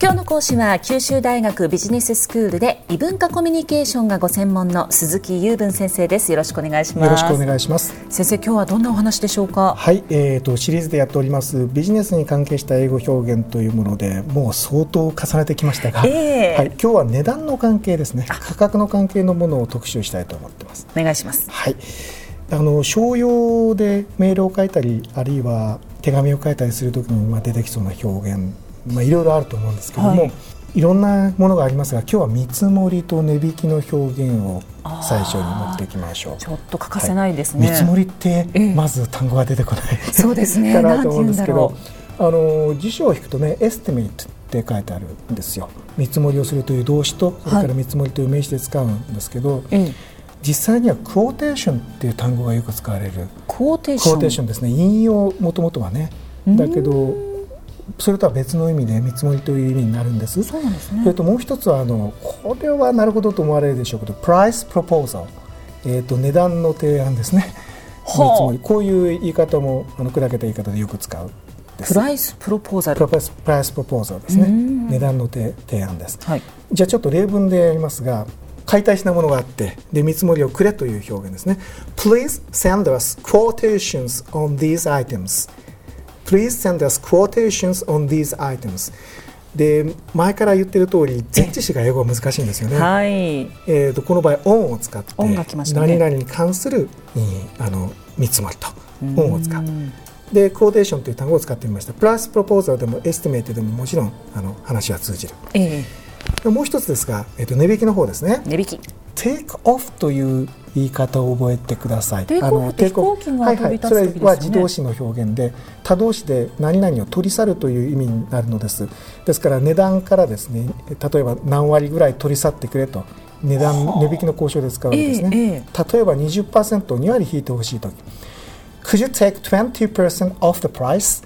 今日の講師は九州大学ビジネススクールで異文化コミュニケーションがご専門の鈴木雄文先生です。よろしくお願いします。よろしくお願いします。先生今日はどんなお話でしょうか？はい、えーと、シリーズでやっておりますビジネスに関係した英語表現というものでもう相当重ねてきましたが、えー、はい、今日は値段の関係ですね。価格の関係のものを特集したいと思ってます。お願いします。はい。あの商用でメールを書いたりあるいは手紙を書いたりするときにまあ出てきそうな表現まあ、いろいろあると思うんですけども、はい。いろんなものがありますが今日は見積もりと値引きの表現を最初に持っていきましょう。ちょっと欠かせないですね、はい、見積もりってまず単語が出てこない、ええ、そうですね。かなと思うんですけどあの辞書を引くとね estimate って書いてあるんですよ。見積もりをするという動詞とそれから見積もりという名詞で使うんですけど、はい、実際には quotation っていう単語がよく使われる。 quotatiョン。ですね。引用もともとはねだけどそれとは別の意味で見積もりという意味になるんです。そうなんですね。それともう一つはあのこれはなるほどと思われるでしょうけど、プライスプロポーザル、えっ、ー、と値段の提案ですね。見積もりこういう言い方もあの砕けた言い方でよく使う。プライスプロポーザル。プライスプロポーザルですね。値段の提案です。はい。じゃあちょっと例文でやりますが。買いたい品物があってで見積もりをくれという表現ですね。Please send us quotations on these items. Please send us quotations on these items で前から言ってる通り前置詞が英語は難しいんですよね。はい、えーと、この場合「on」を使って「何々に関する、あの見積もりと「on」を使う。で、 quotation という単語を使ってみました。プラス proposal でも estimate でももちろんあの話は通じる。えー、もう一つですが、えーと、値引きの方ですね。値引き。テイクオフという言い方を覚えてください。テイクオフって飛行機が飛び立つ、はいはい、それは自動詞の表現で他動詞で何々を取り去るという意味になるのです。ですから値段からですね例えば何割ぐらい取り去ってくれと値段値引きの交渉で使うわけですね。えーえー、例えば20%を2割引いてほしいとき。Could you take 20% off the price?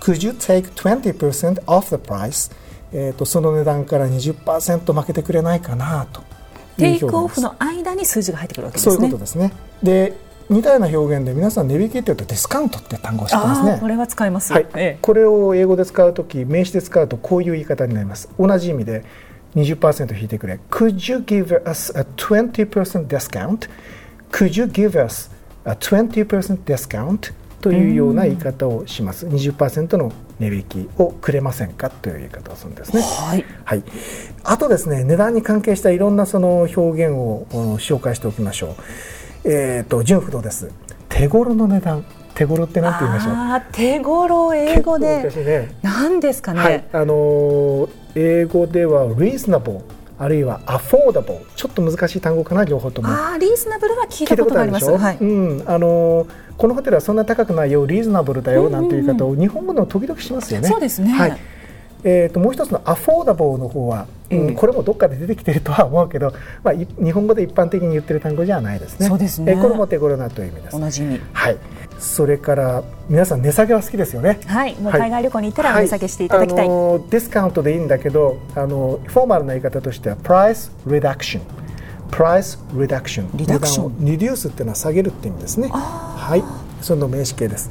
Could you take 20% off the price? えーとその値段から20%負けてくれないかなと。テイクオフの間に数字が入ってくるわけですね。そういうことですね。で似たような表現で皆さん値引きっていうとディスカウントって単語を知ってますね。これは使います。はい。ええ、これを英語で使うとき名詞で使うとこういう言い方になります。同じ意味で20%引いてくれ。Could you give us a 20% discount? Could you give us a 20% discount? というような言い方をします。20%の値引きをくれませんかという言い方をするんですね。はい。はい。あとですね、値段に関係したいろんなその表現を紹介しておきましょう。えっ、ー、と純不動です。手頃の値段。手頃ってなんて言いましょう？あ手頃英語で。ね、何ですかね？はい。あのー、英語では reasonable あるいはアフォーダブルちょっと難しい単語かな両方とも。あリーズナブルは聞いたことあります。はい、うん。あのこのホテルはそんな高くないよリーズナブルだよなんていう言い方を日本語でも時々しますよね、そうですね、はい。えーと、もう一つのアフォーダブルの方は、うん、これもどっかで出てきてるとは思うけど、まあ、日本語で一般的に言ってる単語じゃないですね。そうですね。えー、これも手頃なという意味です。同じ意味。はい。それから皆さん値下げは好きですよね。はい。もう海外旅行に行ったら値下げしていただきたい。はい、あのディスカウントでいいんだけど、あのフォーマルな言い方としてはプライスリダクション。プライスリダクション。リダクション。リデュースっていうのは下げるって意味ですね。はい。その名詞形です。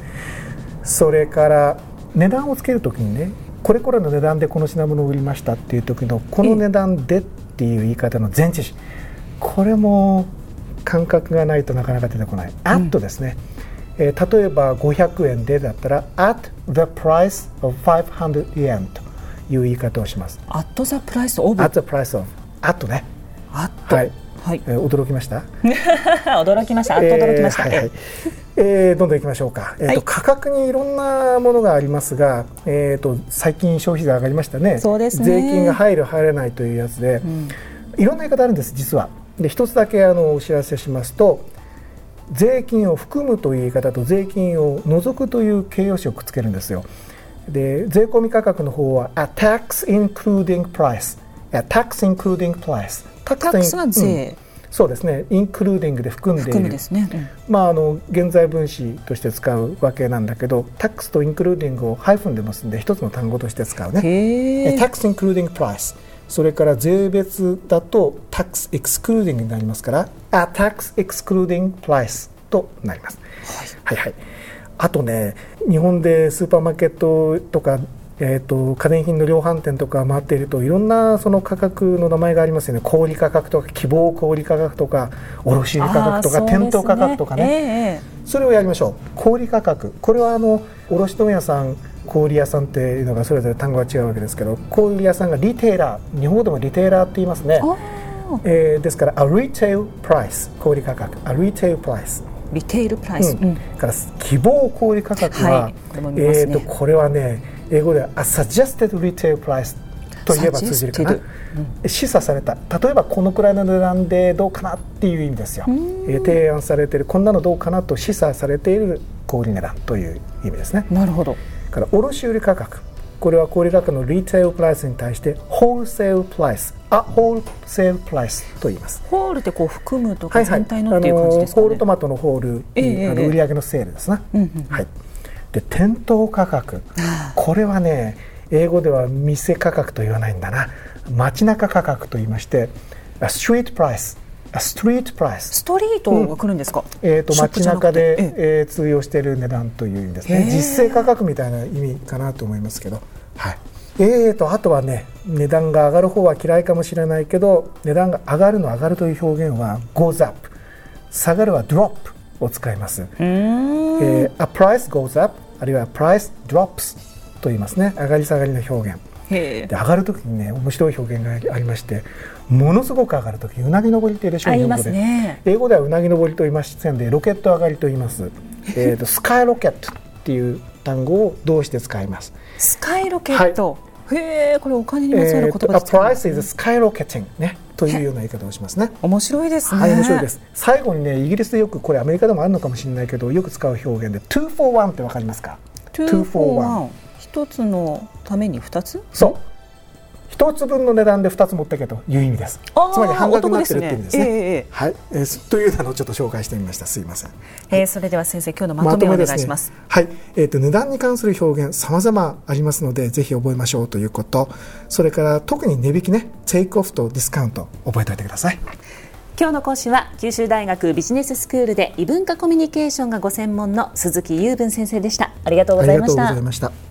それから値段をつけるときにね、これこれの値段でこの品物を売りましたっていう時のこの値段でっていう言い方の前置詞これも感覚がないとなかなか出てこない。うん、at ですね。えー、例えば500円でだったら at the price of 500 yen という言い方をします。at the price of? At the price of at ね。at はい。はい、えー、驚きました？驚きました。あっと驚きました。えー、はいはいえー、どんどんいきましょうか、えーと、はい、価格にいろんなものがありますが、えーと、最近消費税上がりましたね。そうですね。税金が入る入らないというやつで、うん、いろんな言い方あるんです実は。で一つだけあのお知らせしますと税金を含むという言い方と税金を除くという形容詞をくっつけるんですよ。で税込み価格の方は a tax including price a tax including price tax は税、うんそうですね。 including で含んでいる、ね。うん、まあ、あの現在分詞として使うわけなんだけど tax と including をハイフンで結んで一つの単語として使うね。 tax including price。それから税別だと tax excluding になりますからあ tax excluding price となります、はい、はいはい。あとね日本でスーパーマーケットとかえーと、家電品の量販店とか回っているといろんなその価格の名前がありますよね。小売価格とか希望小売価格とか卸売価格とか、店頭価格とかね、えー、それをやりましょう。小売価格。これはあの卸問屋さん小売屋さんっていうのがそれぞれ単語が違うわけですけど小売屋さんがリテーラー日本語でもリテーラーって言いますね、えー、ですから a retail price 小売価格。a retail price リテールプライス、うん、から希望小売価格は、はい、えーとこれはね英語では A suggested retail price といえば通じるかな、うん、示唆された。例えばこのくらいの値段でどうかなっていう意味ですよ、えー、提案されているこんなのどうかなと示唆されている小売値段という意味ですね。なるほど。から卸売価格。これは小売価格のリテールプライスに対してホールセールプライスあホールセールプライスと言います。ホールってこう含むとか全体のっていう感じですか、ね、ホールトマトのホール、えー、あの売上のセールですね、うんうん、はいで店頭価格。これはね英語では店価格と言わないんだな。街中価格と言いましてストリートプライスストリートプライスストリートが来るんですか、うん、えーと、街中で、ええ。ー、通用している値段という意味ですね。実勢価格みたいな意味かなと思いますけど、はい。えーと、あとはね値段が上がる方は嫌いかもしれないけど値段が上がるの上がるという表現は goes up 下がるは drop を使います。えー、a price goes up あるいは price drops と言いますね。上がり下がりの表現。で上がるときにね面白い表現がありましてものすごく上がるときうなぎ登りっていうでしょう日本語で、ね、英語で。はうなぎ登りと言いませんでロケット上がりと言います。えとスカイロケットっていう単語を動詞で使います。スカイロケット、はい。へえ、これお金にまつわる言葉ですね。A price is skyrocketing ねというような言い方をしますね。面白いですね。はい、面白いです。最後にね、イギリスでよくこれアメリカでもあるのかもしれないけど、よく使う表現で two for one ってわかりますか？two for one。一つのために二つ？そう。一つ分の値段で二つ持ってけという意味です。つまり半額になってるっていう意味ですね。すねえー、はい、えー、というのをちょっと紹介してみました。すいません。えー、それでは先生今日のまとめをお願いします。はい、えっ、ー、と値段に関する表現様々ありますのでぜひ覚えましょうということ。それから特に値引きね、テイクオフとディスカウント覚えておいてください。今日の講師は九州大学ビジネススクールで異文化コミュニケーションがご専門の鈴木雄文先生でした。ありがとうございました。